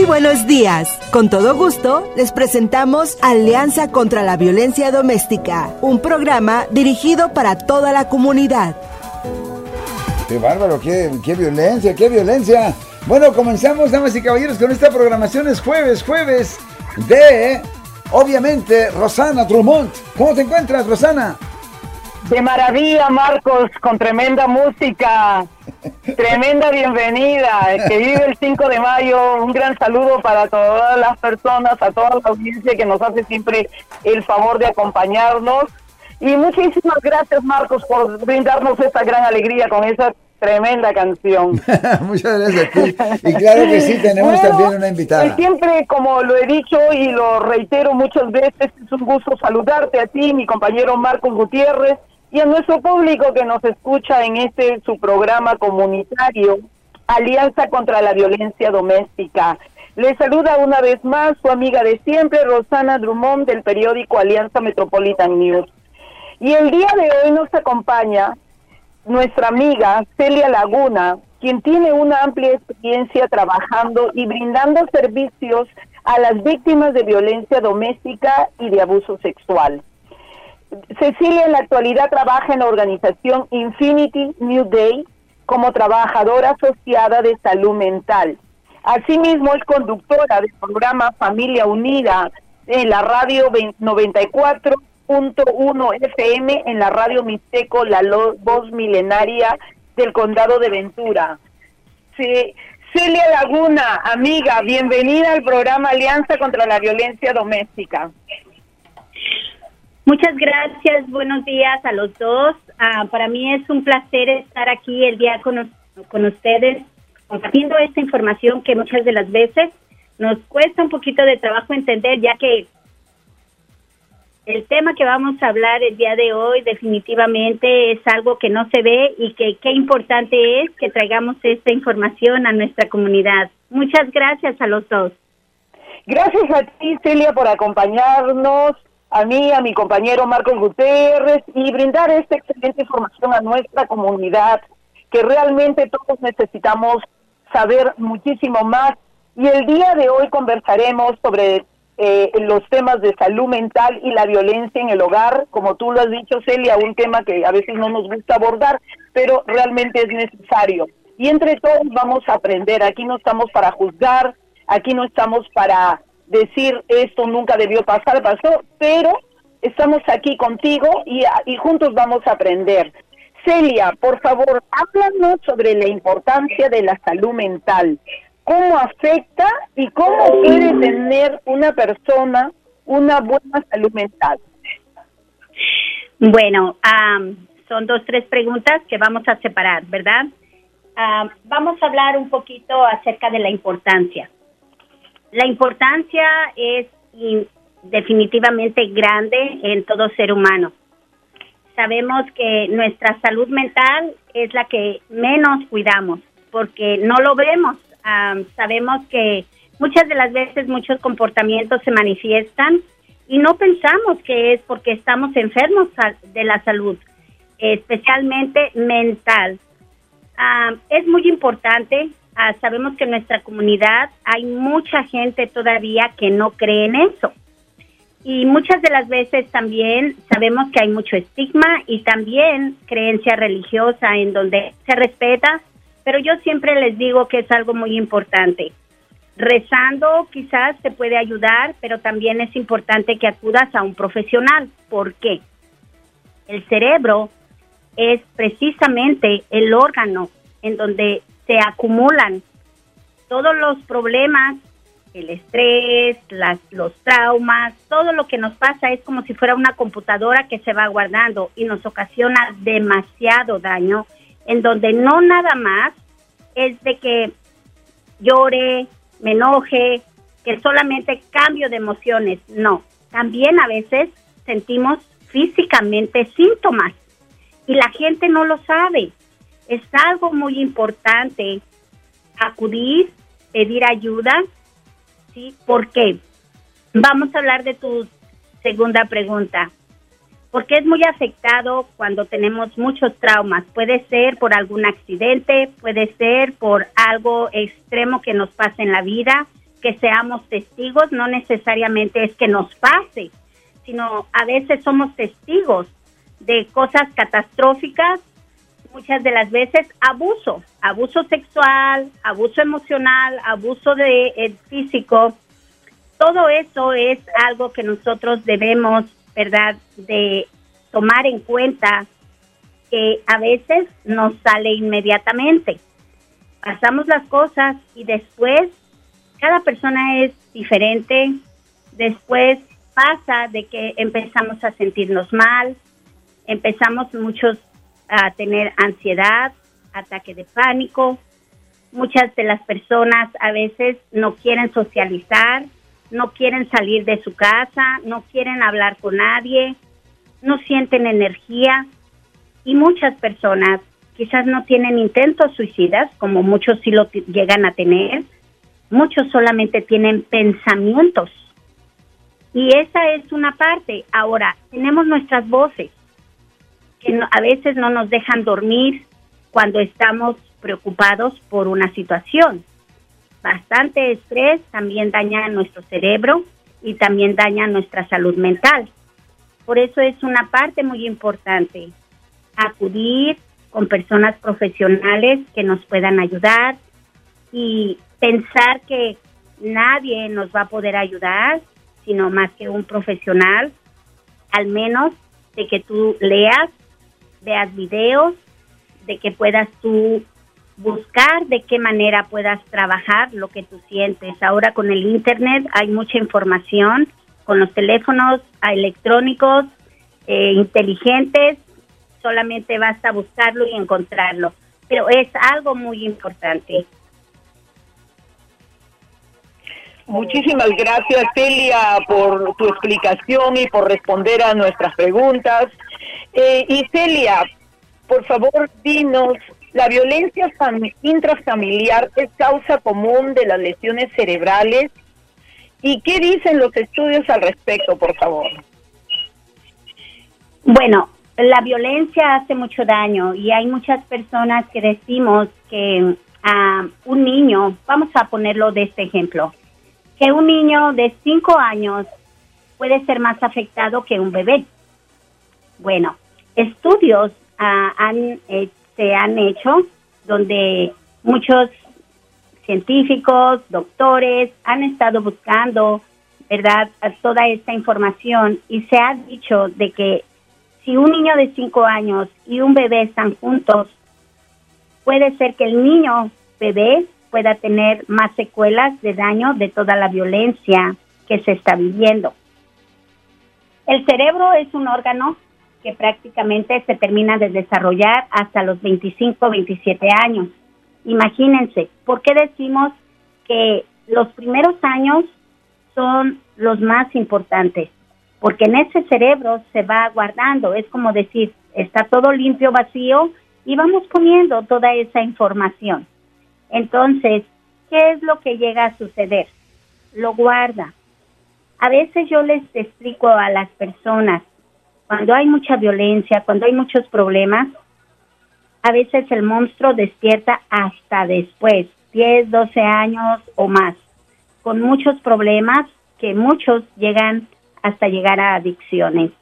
Muy buenos días. Con todo gusto, les presentamos Alianza contra la Violencia Doméstica, un programa dirigido para toda la comunidad. ¡Qué bárbaro! ¡Qué, violencia! ¡Qué violencia! Bueno, comenzamos, damas y caballeros, con esta programación. Es jueves, jueves de, obviamente, Rosana Drummond. ¿Cómo te encuentras, Rosana? De maravilla, Marcos, con tremenda música. Tremenda bienvenida. Que vive el 5 de mayo. Un gran saludo para todas las personas, a toda la audiencia que nos hace siempre el favor de acompañarnos. Y muchísimas gracias, Marcos, por brindarnos esta gran alegría con esa tremenda canción. Muchas gracias a ti. Y claro que sí, tenemos también una invitada. Siempre, como lo he dicho y lo reitero muchas veces, es un gusto saludarte a ti, mi compañero Marcos Gutiérrez, y a nuestro público que nos escucha en este su programa comunitario Alianza contra la Violencia Doméstica. Les saluda una vez más su amiga de siempre, Rosana Drummond, del periódico Alianza Metropolitan News. Y el día de hoy nos acompaña nuestra amiga Celia Laguna, quien tiene una amplia experiencia trabajando y brindando servicios a las víctimas de violencia doméstica y de abuso sexual. Cecilia en la actualidad trabaja en la organización Infinity New Day como trabajadora asociada de salud mental. Asimismo, es conductora del programa Familia Unida en la radio 94.1 FM en la radio Mixteco, la voz milenaria del condado de Ventura. Celia Laguna, amiga, bienvenida al programa Alianza contra la Violencia Doméstica. Muchas gracias, buenos días a los dos. Ah, para mí es un placer estar aquí el día con, con ustedes compartiendo esta información que muchas de las veces nos cuesta un poquito de trabajo entender, ya que el tema que vamos a hablar el día de hoy definitivamente es algo que no se ve y que qué importante es que traigamos esta información a nuestra comunidad. Muchas gracias a los dos. Gracias a ti, Celia, por acompañarnos a mí, a mi compañero Marcos Gutiérrez y brindar esta excelente información a nuestra comunidad, que realmente todos necesitamos saber muchísimo más. Y el día de hoy conversaremos sobre eh, los temas de salud mental y la violencia en el hogar, como tú lo has dicho, Celia, un tema que a veces no nos gusta abordar, pero realmente es necesario. Y entre todos vamos a aprender. Aquí no estamos para juzgar, aquí no estamos para decir esto nunca debió pasar, pasó, pero estamos aquí contigo y, juntos vamos a aprender. Celia, por favor, háblanos sobre la importancia de la salud mental. ¿Cómo afecta y cómo puede tener una persona una buena salud mental? Bueno, son dos, tres preguntas que vamos a separar, ¿verdad? vamos a hablar un poquito acerca de la importancia. La importancia es definitivamente grande en todo ser humano. Sabemos que nuestra salud mental es la que menos cuidamos porque no lo vemos. sabemos que muchas de las veces muchos comportamientos se manifiestan y no pensamos que es porque estamos enfermos de la salud, especialmente mental. es muy importante Ah, sabemos que en nuestra comunidad hay mucha gente todavía que no cree en eso. Y muchas de las veces también sabemos que hay mucho estigma y también creencia religiosa en donde se respeta, pero yo siempre les digo que es algo muy importante. Rezando quizás te puede ayudar, pero también es importante que acudas a un profesional. ¿Por qué? El cerebro es precisamente el órgano en donde se acumulan todos los problemas, el estrés, las, los traumas, todo lo que nos pasa es como si fuera una computadora que se va guardando y nos ocasiona demasiado daño, en donde no nada más es de que llore, me enoje, que solamente cambio de emociones, no, también a veces sentimos físicamente síntomas y la gente no lo sabe es algo muy importante acudir, pedir ayuda, ¿sí? ¿Por qué? Vamos a hablar de tu segunda pregunta. Porque es muy afectado cuando tenemos muchos traumas. Puede ser por algún accidente, puede ser por algo extremo que nos pasa en la vida, que seamos testigos, no necesariamente es que nos pase, sino a veces somos testigos de cosas catastróficas, muchas de las veces abuso, abuso sexual, abuso emocional, abuso de físico. Todo eso es algo que nosotros debemos, ¿verdad?, de tomar en cuenta que a veces nos sale inmediatamente. Pasamos las cosas y después cada persona es diferente. Después pasa de que empezamos a sentirnos mal, empezamos muchos a tener ansiedad, ataque de pánico. Muchas de las personas a veces no quieren socializar, no quieren salir de su casa, no quieren hablar con nadie, no sienten energía y muchas personas quizás no tienen intentos suicidas, como muchos sí lo llegan a tener, muchos solamente tienen pensamientos. Y esa es una parte. Ahora, tenemos nuestras voces, que a veces no nos dejan dormir cuando estamos preocupados por una situación. Bastante estrés también daña nuestro cerebro y también daña nuestra salud mental. Por eso es una parte muy importante acudir con personas profesionales que nos puedan ayudar y pensar que nadie nos va a poder ayudar, sino más que un profesional, al menos de que tú leas, veas videos, de que puedas tú buscar de qué manera puedas trabajar lo que tú sientes. Ahora con el Internet hay mucha información, con los teléfonos electrónicos eh, inteligentes, solamente basta buscarlo y encontrarlo. Pero es algo muy importante. Muchísimas gracias, Celia, por tu explicación y por responder a nuestras preguntas. Eh, y Celia, por favor, dinos, ¿la violencia intrafamiliar es causa común de las lesiones cerebrales? ¿Y qué dicen los estudios al respecto, por favor? Bueno, la violencia hace mucho daño y hay muchas personas que decimos que a un niño, vamos a ponerlo de este ejemplo, que un niño de 5 años puede ser más afectado que un bebé. Bueno, estudios ah, han, eh, se han hecho donde muchos científicos, doctores han estado buscando, ¿verdad?, toda esta información y se ha dicho de que si un niño de 5 años y un bebé están juntos, puede ser que el niño bebé pueda tener más secuelas de daño de toda la violencia que se está viviendo. El cerebro es un órgano que prácticamente se termina de desarrollar hasta los 25, 27 años. Imagínense, ¿por qué decimos que los primeros años son los más importantes? Porque en ese cerebro se va guardando, es como decir, está todo limpio, vacío, y vamos poniendo toda esa información. Entonces, ¿qué es lo que llega a suceder? Lo guarda. A veces yo les explico a las personas, cuando hay mucha violencia, cuando hay muchos problemas, a veces el monstruo despierta hasta después, 10, 12 años o más, con muchos problemas que muchos llegan hasta llegar a adicciones.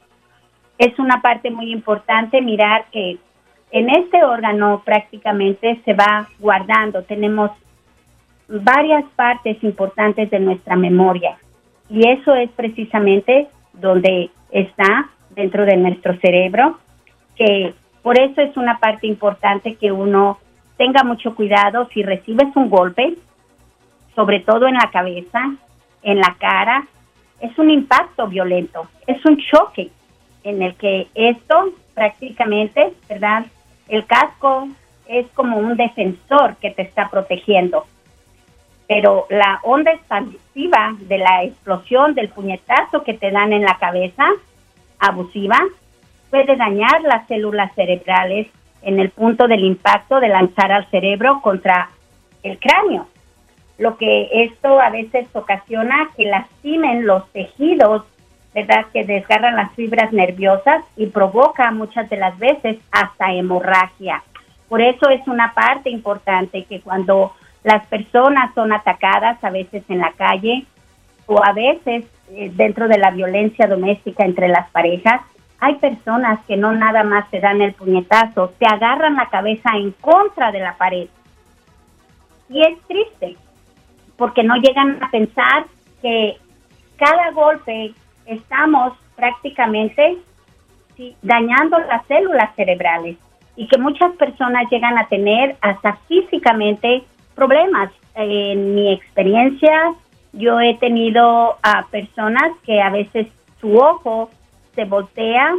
Es una parte muy importante mirar que en este órgano prácticamente se va guardando. Tenemos varias partes importantes de nuestra memoria y eso es precisamente donde está dentro de nuestro cerebro, que por eso es una parte importante que uno tenga mucho cuidado si recibes un golpe, sobre todo en la cabeza, en la cara, es un impacto violento, es un choque en el que esto prácticamente, ¿verdad? El casco es como un defensor que te está protegiendo. Pero la onda expansiva de la explosión, del puñetazo que te dan en la cabeza, abusiva, puede dañar las células cerebrales en el punto del impacto de lanzar al cerebro contra el cráneo. Lo que esto a veces ocasiona que lastimen los tejidos ¿verdad? Que desgarran las fibras nerviosas y provoca muchas de las veces hasta hemorragia. Por eso es una parte importante que cuando Las personas son atacadas a veces en la calle o a veces eh, dentro de la violencia doméstica entre las parejas. Hay personas que no nada más se dan el puñetazo, se agarran la cabeza en contra de la pared. Y es triste, porque no llegan a pensar que cada golpe estamos prácticamente dañando las células cerebrales y que muchas personas llegan a tener hasta físicamente problemas. En mi experiencia, yo he tenido a personas que a veces su ojo se voltea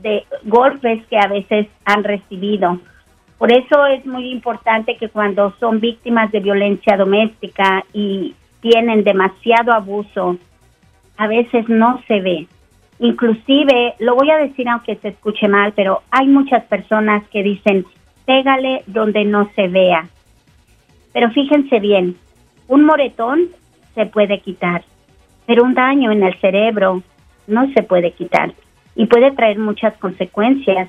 de golpes que a veces han recibido. Por eso es muy importante que cuando son víctimas de violencia doméstica y tienen demasiado abuso, a veces no se ve. Inclusive, lo voy a decir aunque se escuche mal, pero hay muchas personas que dicen, pégale donde no se vea. Pero fíjense bien, un moretón se puede quitar, pero un daño en el cerebro no se puede quitar y puede traer muchas consecuencias.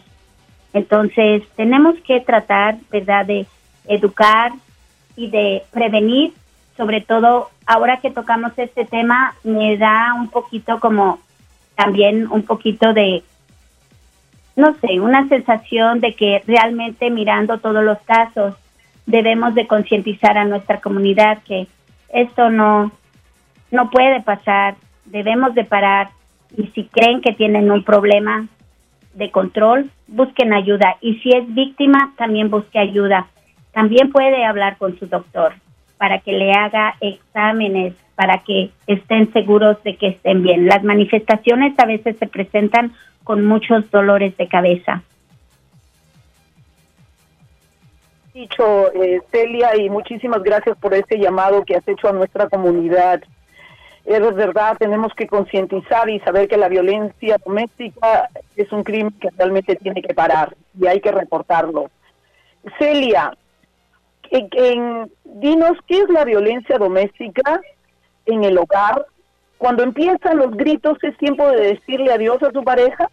Entonces, tenemos que tratar, ¿verdad?, de educar y de prevenir, sobre todo ahora que tocamos este tema, me da un poquito como también un poquito de, no sé, una sensación de que realmente mirando todos los casos debemos de concientizar a nuestra comunidad que esto no, no puede pasar, debemos de parar. Y si creen que tienen un problema de control, busquen ayuda. Y si es víctima, también busque ayuda. También puede hablar con su doctor para que le haga exámenes para que estén seguros de que estén bien. Las manifestaciones a veces se presentan con muchos dolores de cabeza. Dicho, eh, Celia, y muchísimas gracias por este llamado que has hecho a nuestra comunidad. Es verdad, tenemos que concientizar y saber que la violencia doméstica es un crimen que realmente tiene que parar y hay que reportarlo. Celia, en, dinos qué es la violencia doméstica en el hogar, cuando empiezan los gritos, ¿es tiempo de decirle adiós a su pareja?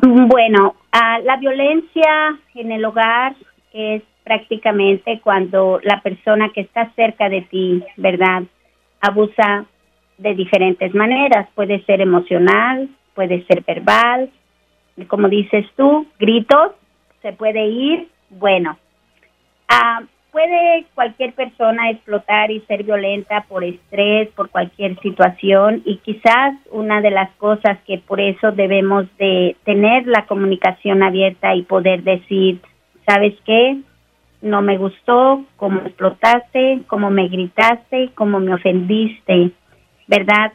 Bueno, la violencia en el hogar es prácticamente cuando la persona que está cerca de ti, ¿verdad? Abusa de diferentes maneras. Puede ser emocional, puede ser verbal, como dices tú, gritos, se puede ir, bueno. Ah, puede cualquier persona explotar y ser violenta por estrés, por cualquier situación y quizás una de las cosas que por eso debemos de tener la comunicación abierta y poder decir, ¿sabes qué? No me gustó cómo explotaste, cómo me gritaste, cómo me ofendiste, ¿verdad?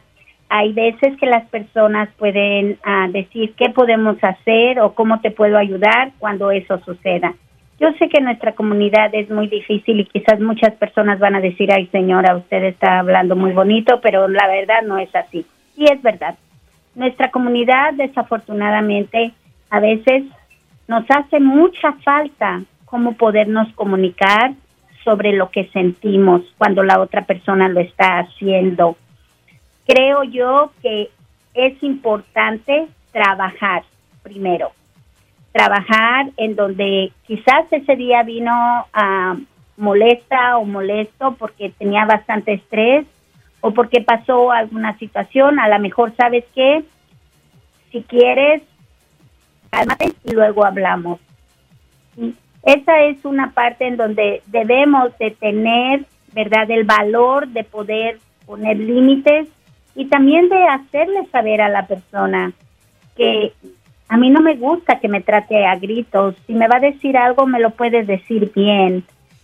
Hay veces que las personas pueden ah, decir qué podemos hacer o cómo te puedo ayudar cuando eso suceda yo sé que nuestra comunidad es muy difícil y quizás muchas personas van a decir, ay señora, usted está hablando muy bonito, pero la verdad no es así. Y es verdad. Nuestra comunidad desafortunadamente a veces nos hace mucha falta cómo podernos comunicar sobre lo que sentimos cuando la otra persona lo está haciendo. Creo yo que es importante trabajar primero trabajar en donde quizás ese día vino a molesta o molesto porque tenía bastante estrés o porque pasó alguna situación, a lo mejor sabes que si quieres, cálmate y luego hablamos. esa es una parte en donde debemos de tener, ¿verdad?, el valor de poder poner límites y también de hacerle saber a la persona que a mí no me gusta que me trate a gritos. Si me va a decir algo, me lo puedes decir bien.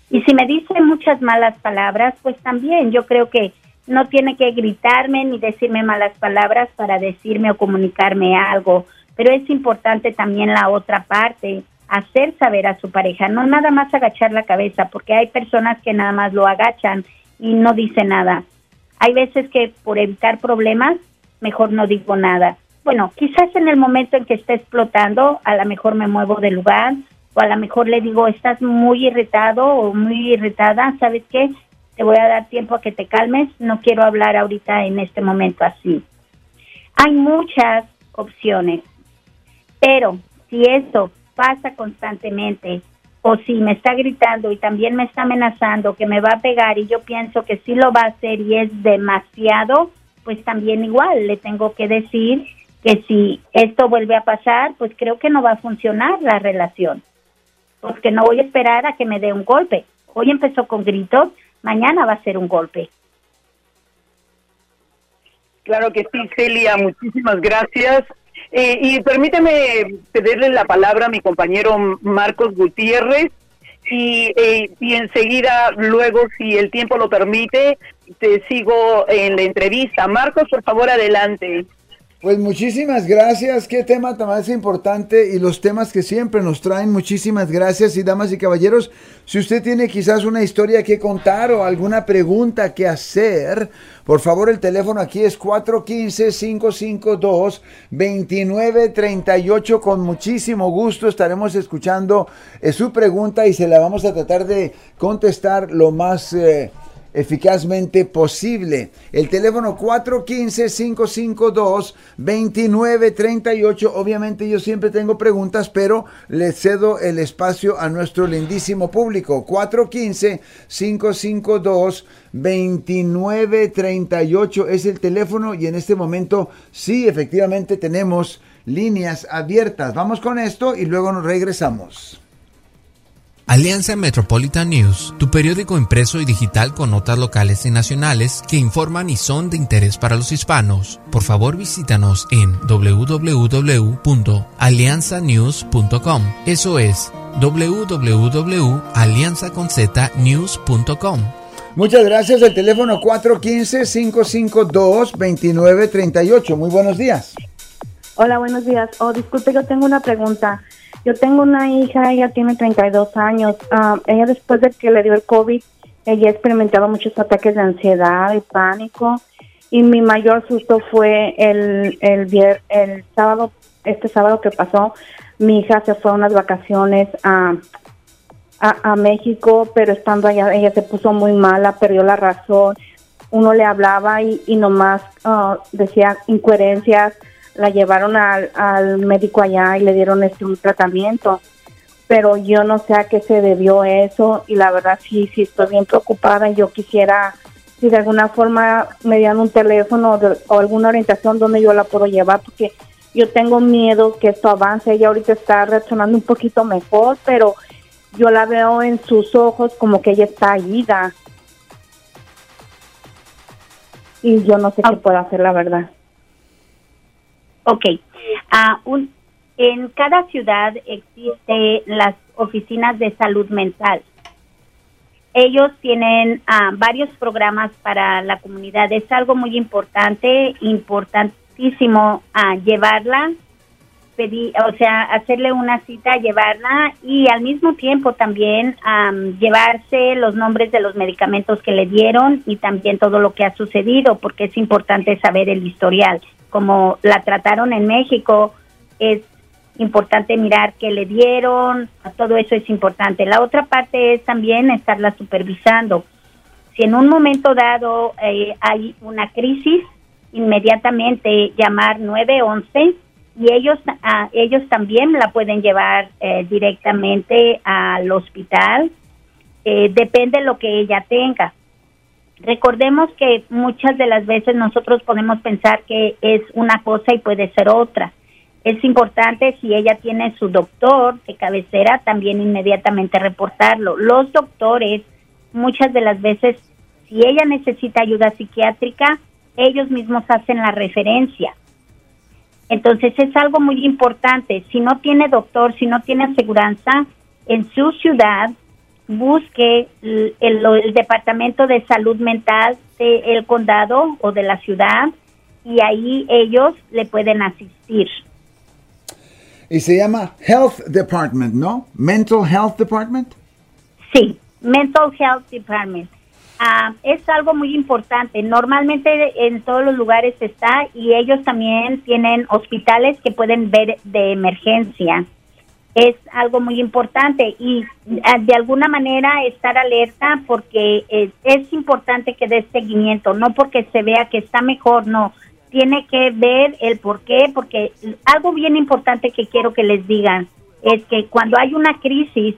Y si me dice muchas malas palabras, pues también yo creo que no tiene que gritarme ni decirme malas palabras para decirme o comunicarme algo. Pero es importante también la otra parte, hacer saber a su pareja, no nada más agachar la cabeza, porque hay personas que nada más lo agachan y no dicen nada. Hay veces que por evitar problemas, mejor no digo nada bueno, quizás en el momento en que esté explotando, a lo mejor me muevo del lugar o a lo mejor le digo, estás muy irritado o muy irritada, ¿sabes qué? Te voy a dar tiempo a que te calmes, no quiero hablar ahorita en este momento así. Hay muchas opciones, pero si esto pasa constantemente, o si me está gritando y también me está amenazando que me va a pegar y yo pienso que sí lo va a hacer y es demasiado, pues también igual le tengo que decir que si esto vuelve a pasar, pues creo que no va a funcionar la relación. Porque no voy a esperar a que me dé un golpe. Hoy empezó con gritos, mañana va a ser un golpe. Claro que sí, Celia, muchísimas gracias. Eh, y permíteme pedirle la palabra a mi compañero Marcos Gutiérrez y, eh, y enseguida, luego, si el tiempo lo permite, te sigo en la entrevista. Marcos, por favor, adelante. Pues muchísimas gracias, qué tema tan más importante y los temas que siempre nos traen, muchísimas gracias. Y damas y caballeros, si usted tiene quizás una historia que contar o alguna pregunta que hacer, por favor el teléfono aquí es 415-552-2938, con muchísimo gusto estaremos escuchando eh, su pregunta y se la vamos a tratar de contestar lo más... Eh, eficazmente posible. El teléfono 415-552-2938. Obviamente yo siempre tengo preguntas, pero le cedo el espacio a nuestro lindísimo público. 415-552-2938 es el teléfono y en este momento sí, efectivamente tenemos líneas abiertas. Vamos con esto y luego nos regresamos. Alianza Metropolitan News, tu periódico impreso y digital con notas locales y nacionales que informan y son de interés para los hispanos. Por favor visítanos en www.alianzanews.com. Eso es www.alianzaconznews.com. Muchas gracias. El teléfono 415-552-2938. Muy buenos días. Hola, buenos días. Oh, disculpe, yo tengo una pregunta. Yo tengo una hija, ella tiene 32 años. Ah, ella después de que le dio el COVID, ella ha experimentado muchos ataques de ansiedad y pánico. Y mi mayor susto fue el, el, el sábado, este sábado que pasó, mi hija se fue a unas vacaciones a, a, México, pero estando allá ella se puso muy mala, perdió la razón. Uno le hablaba y, y nomás ah, decía incoherencias la llevaron al, al médico allá y le dieron este un tratamiento. Pero yo no sé a qué se debió eso y la verdad sí, sí estoy bien preocupada. Y yo quisiera si de alguna forma me dieran un teléfono o alguna orientación donde yo la puedo llevar porque yo tengo miedo que esto avance, ella ahorita está reaccionando un poquito mejor, pero yo la veo en sus ojos como que ella está ida. Y yo no sé qué puedo hacer la verdad. Ok. Ah, un, en cada ciudad existe las oficinas de salud mental. Ellos tienen ah, varios programas para la comunidad. Es algo muy importante, importantísimo ah, llevarla, pedir, o sea, hacerle una cita, llevarla y al mismo tiempo también llevarse los nombres de los medicamentos que le dieron y también todo lo que ha sucedido, porque es importante saber el historial como la trataron en México, es importante mirar qué le dieron, todo eso es importante. La otra parte es también estarla supervisando. Si en un momento dado eh, hay una crisis, inmediatamente llamar 911 y ellos ah, ellos también la pueden llevar eh, directamente al hospital. Eh, depende de lo que ella tenga. Recordemos que muchas de las veces nosotros podemos pensar que es una cosa y puede ser otra. Es importante si ella tiene su doctor de cabecera también inmediatamente reportarlo. Los doctores muchas de las veces si ella necesita ayuda psiquiátrica, ellos mismos hacen la referencia. Entonces es algo muy importante. Si no tiene doctor, si no tiene aseguranza en su ciudad, busque el, departamento de salud mental del condado o de la ciudad y ahí ellos le pueden asistir. Y se llama Health Department, ¿no? Mental Health Department. Sí, Mental Health Department. Ah, es algo muy importante. Normalmente en todos los lugares está y ellos también tienen hospitales que pueden ver de emergencia es algo muy importante y ah, de alguna manera estar alerta porque es, importante que dé seguimiento, no porque se vea que está mejor, no, tiene que ver el por qué, porque algo bien importante que quiero que les digan es que cuando hay una crisis,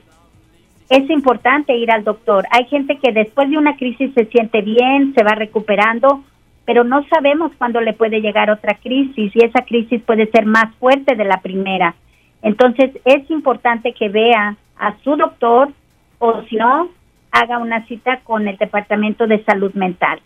es importante ir al doctor. Hay gente que después de una crisis se siente bien, se va recuperando, pero no sabemos cuándo le puede llegar otra crisis y esa crisis puede ser más fuerte de la primera. Entonces es importante que vea a su doctor o si no, haga una cita con el Departamento de Salud Mental.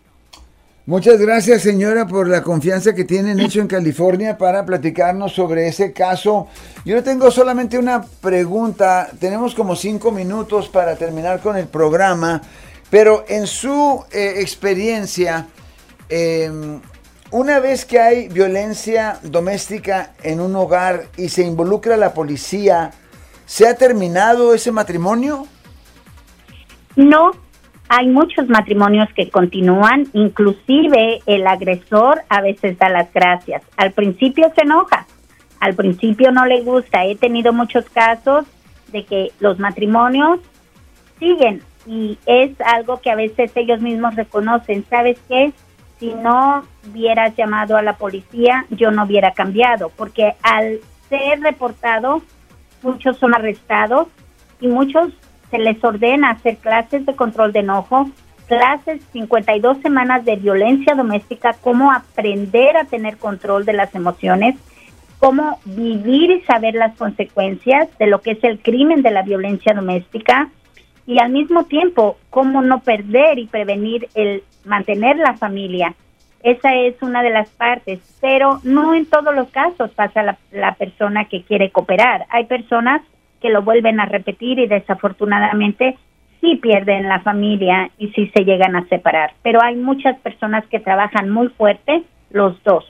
Muchas gracias, señora, por la confianza que tienen hecho en California para platicarnos sobre ese caso. Yo tengo solamente una pregunta. Tenemos como cinco minutos para terminar con el programa, pero en su eh, experiencia, em, una vez que hay violencia doméstica en un hogar y se involucra la policía, ¿se ha terminado ese matrimonio? No, hay muchos matrimonios que continúan, inclusive el agresor a veces da las gracias. Al principio se enoja, al principio no le gusta. He tenido muchos casos de que los matrimonios siguen y es algo que a veces ellos mismos reconocen. ¿Sabes qué? Si no hubieras llamado a la policía, yo no hubiera cambiado, porque al ser reportado, muchos son arrestados y muchos se les ordena hacer clases de control de enojo, clases 52 semanas de violencia doméstica, cómo aprender a tener control de las emociones, cómo vivir y saber las consecuencias de lo que es el crimen de la violencia doméstica y al mismo tiempo cómo no perder y prevenir el mantener la familia. Esa es una de las partes, pero no en todos los casos pasa la, la persona que quiere cooperar. Hay personas que lo vuelven a repetir y desafortunadamente sí pierden la familia y sí se llegan a separar. Pero hay muchas personas que trabajan muy fuerte, los dos,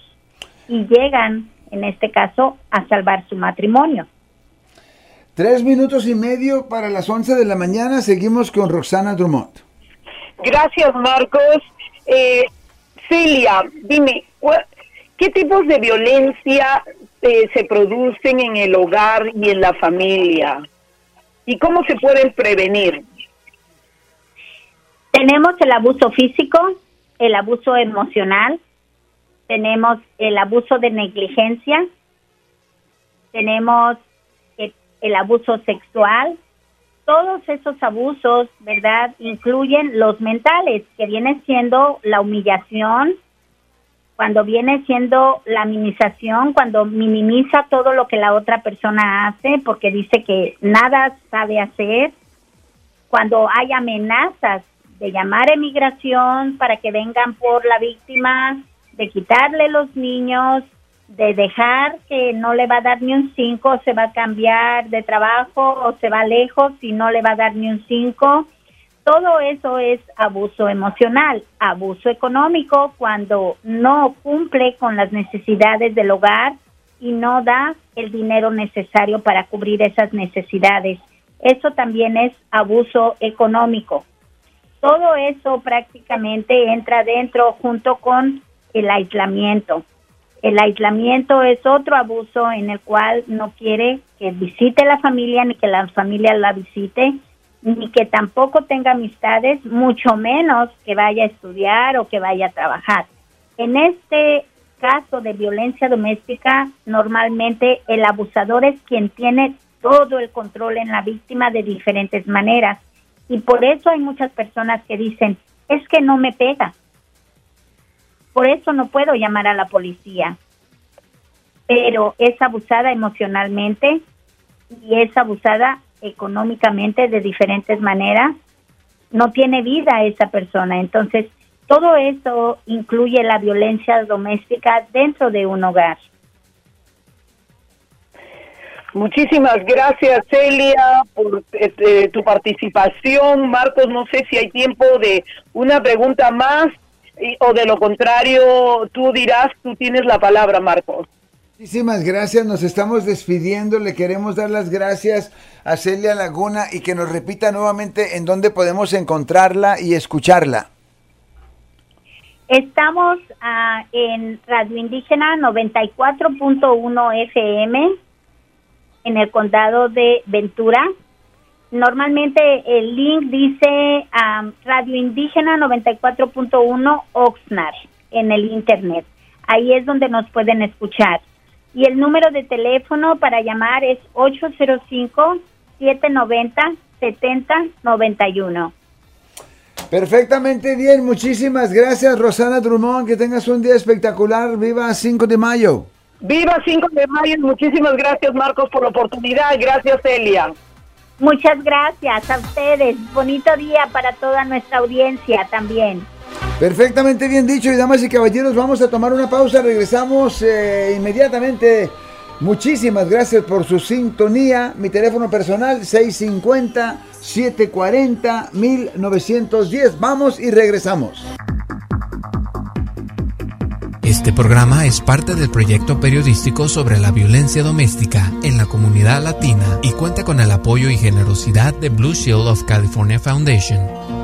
y llegan, en este caso, a salvar su matrimonio. Tres minutos y medio para las once de la mañana. Seguimos con Roxana Drummond. Gracias, Marcos. Eh, Celia, dime, ¿qué tipos de violencia eh, se producen en el hogar y en la familia? ¿Y cómo se pueden prevenir? Tenemos el abuso físico, el abuso emocional, tenemos el abuso de negligencia, tenemos el, el abuso sexual. Todos esos abusos, ¿verdad? Incluyen los mentales, que viene siendo la humillación, cuando viene siendo la minimización, cuando minimiza todo lo que la otra persona hace porque dice que nada sabe hacer, cuando hay amenazas de llamar a emigración para que vengan por la víctima, de quitarle los niños, de dejar que no le va a dar ni un cinco, se va a cambiar de trabajo o se va lejos y no le va a dar ni un cinco todo eso es abuso emocional, abuso económico cuando no cumple con las necesidades del hogar y no da el dinero necesario para cubrir esas necesidades. Eso también es abuso económico. Todo eso prácticamente entra dentro junto con el aislamiento. El aislamiento es otro abuso en el cual no quiere que visite la familia ni que la familia la visite ni que tampoco tenga amistades, mucho menos que vaya a estudiar o que vaya a trabajar. En este caso de violencia doméstica, normalmente el abusador es quien tiene todo el control en la víctima de diferentes maneras. Y por eso hay muchas personas que dicen, es que no me pega. Por eso no puedo llamar a la policía. Pero es abusada emocionalmente y es abusada económicamente de diferentes maneras, no tiene vida esa persona. Entonces, todo eso incluye la violencia doméstica dentro de un hogar. Muchísimas gracias, Celia, por este, tu participación. Marcos, no sé si hay tiempo de una pregunta más o de lo contrario, tú dirás, tú tienes la palabra, Marcos. Muchísimas gracias, nos estamos despidiendo, le queremos dar las gracias a Celia Laguna y que nos repita nuevamente en dónde podemos encontrarla y escucharla. Estamos uh, en Radio Indígena 94.1 FM en el condado de Ventura. Normalmente el link dice um, Radio Indígena 94.1 Oxnard en el internet. Ahí es donde nos pueden escuchar. Y el número de teléfono para llamar es 805-790-7100. 7091. Perfectamente bien, muchísimas gracias Rosana Drummond, que tengas un día espectacular, viva 5 de mayo. Viva 5 de mayo, muchísimas gracias Marcos por la oportunidad, gracias Celia. Muchas gracias a ustedes, bonito día para toda nuestra audiencia también. Perfectamente bien dicho y damas y caballeros, vamos a tomar una pausa, regresamos eh, inmediatamente. Muchísimas gracias por su sintonía. Mi teléfono personal 650-740-1910. Vamos y regresamos. Este programa es parte del proyecto periodístico sobre la violencia doméstica en la comunidad latina y cuenta con el apoyo y generosidad de Blue Shield of California Foundation.